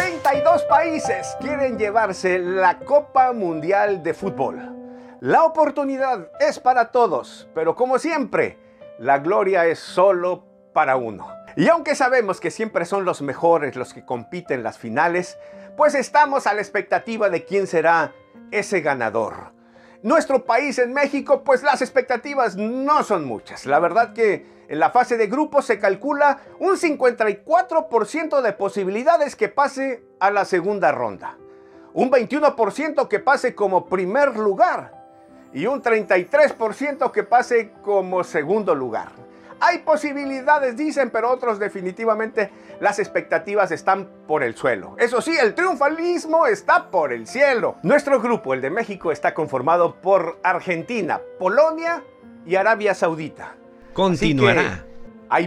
32 países quieren llevarse la Copa Mundial de Fútbol. La oportunidad es para todos, pero como siempre, la gloria es solo para uno. Y aunque sabemos que siempre son los mejores los que compiten las finales, pues estamos a la expectativa de quién será ese ganador. Nuestro país en México, pues las expectativas no son muchas. La verdad que en la fase de grupos se calcula un 54% de posibilidades que pase a la segunda ronda. Un 21% que pase como primer lugar y un 33% que pase como segundo lugar. Hay posibilidades, dicen, pero otros definitivamente las expectativas están por el suelo. Eso sí, el triunfalismo está por el cielo. Nuestro grupo, el de México, está conformado por Argentina, Polonia y Arabia Saudita. Continuará. Hay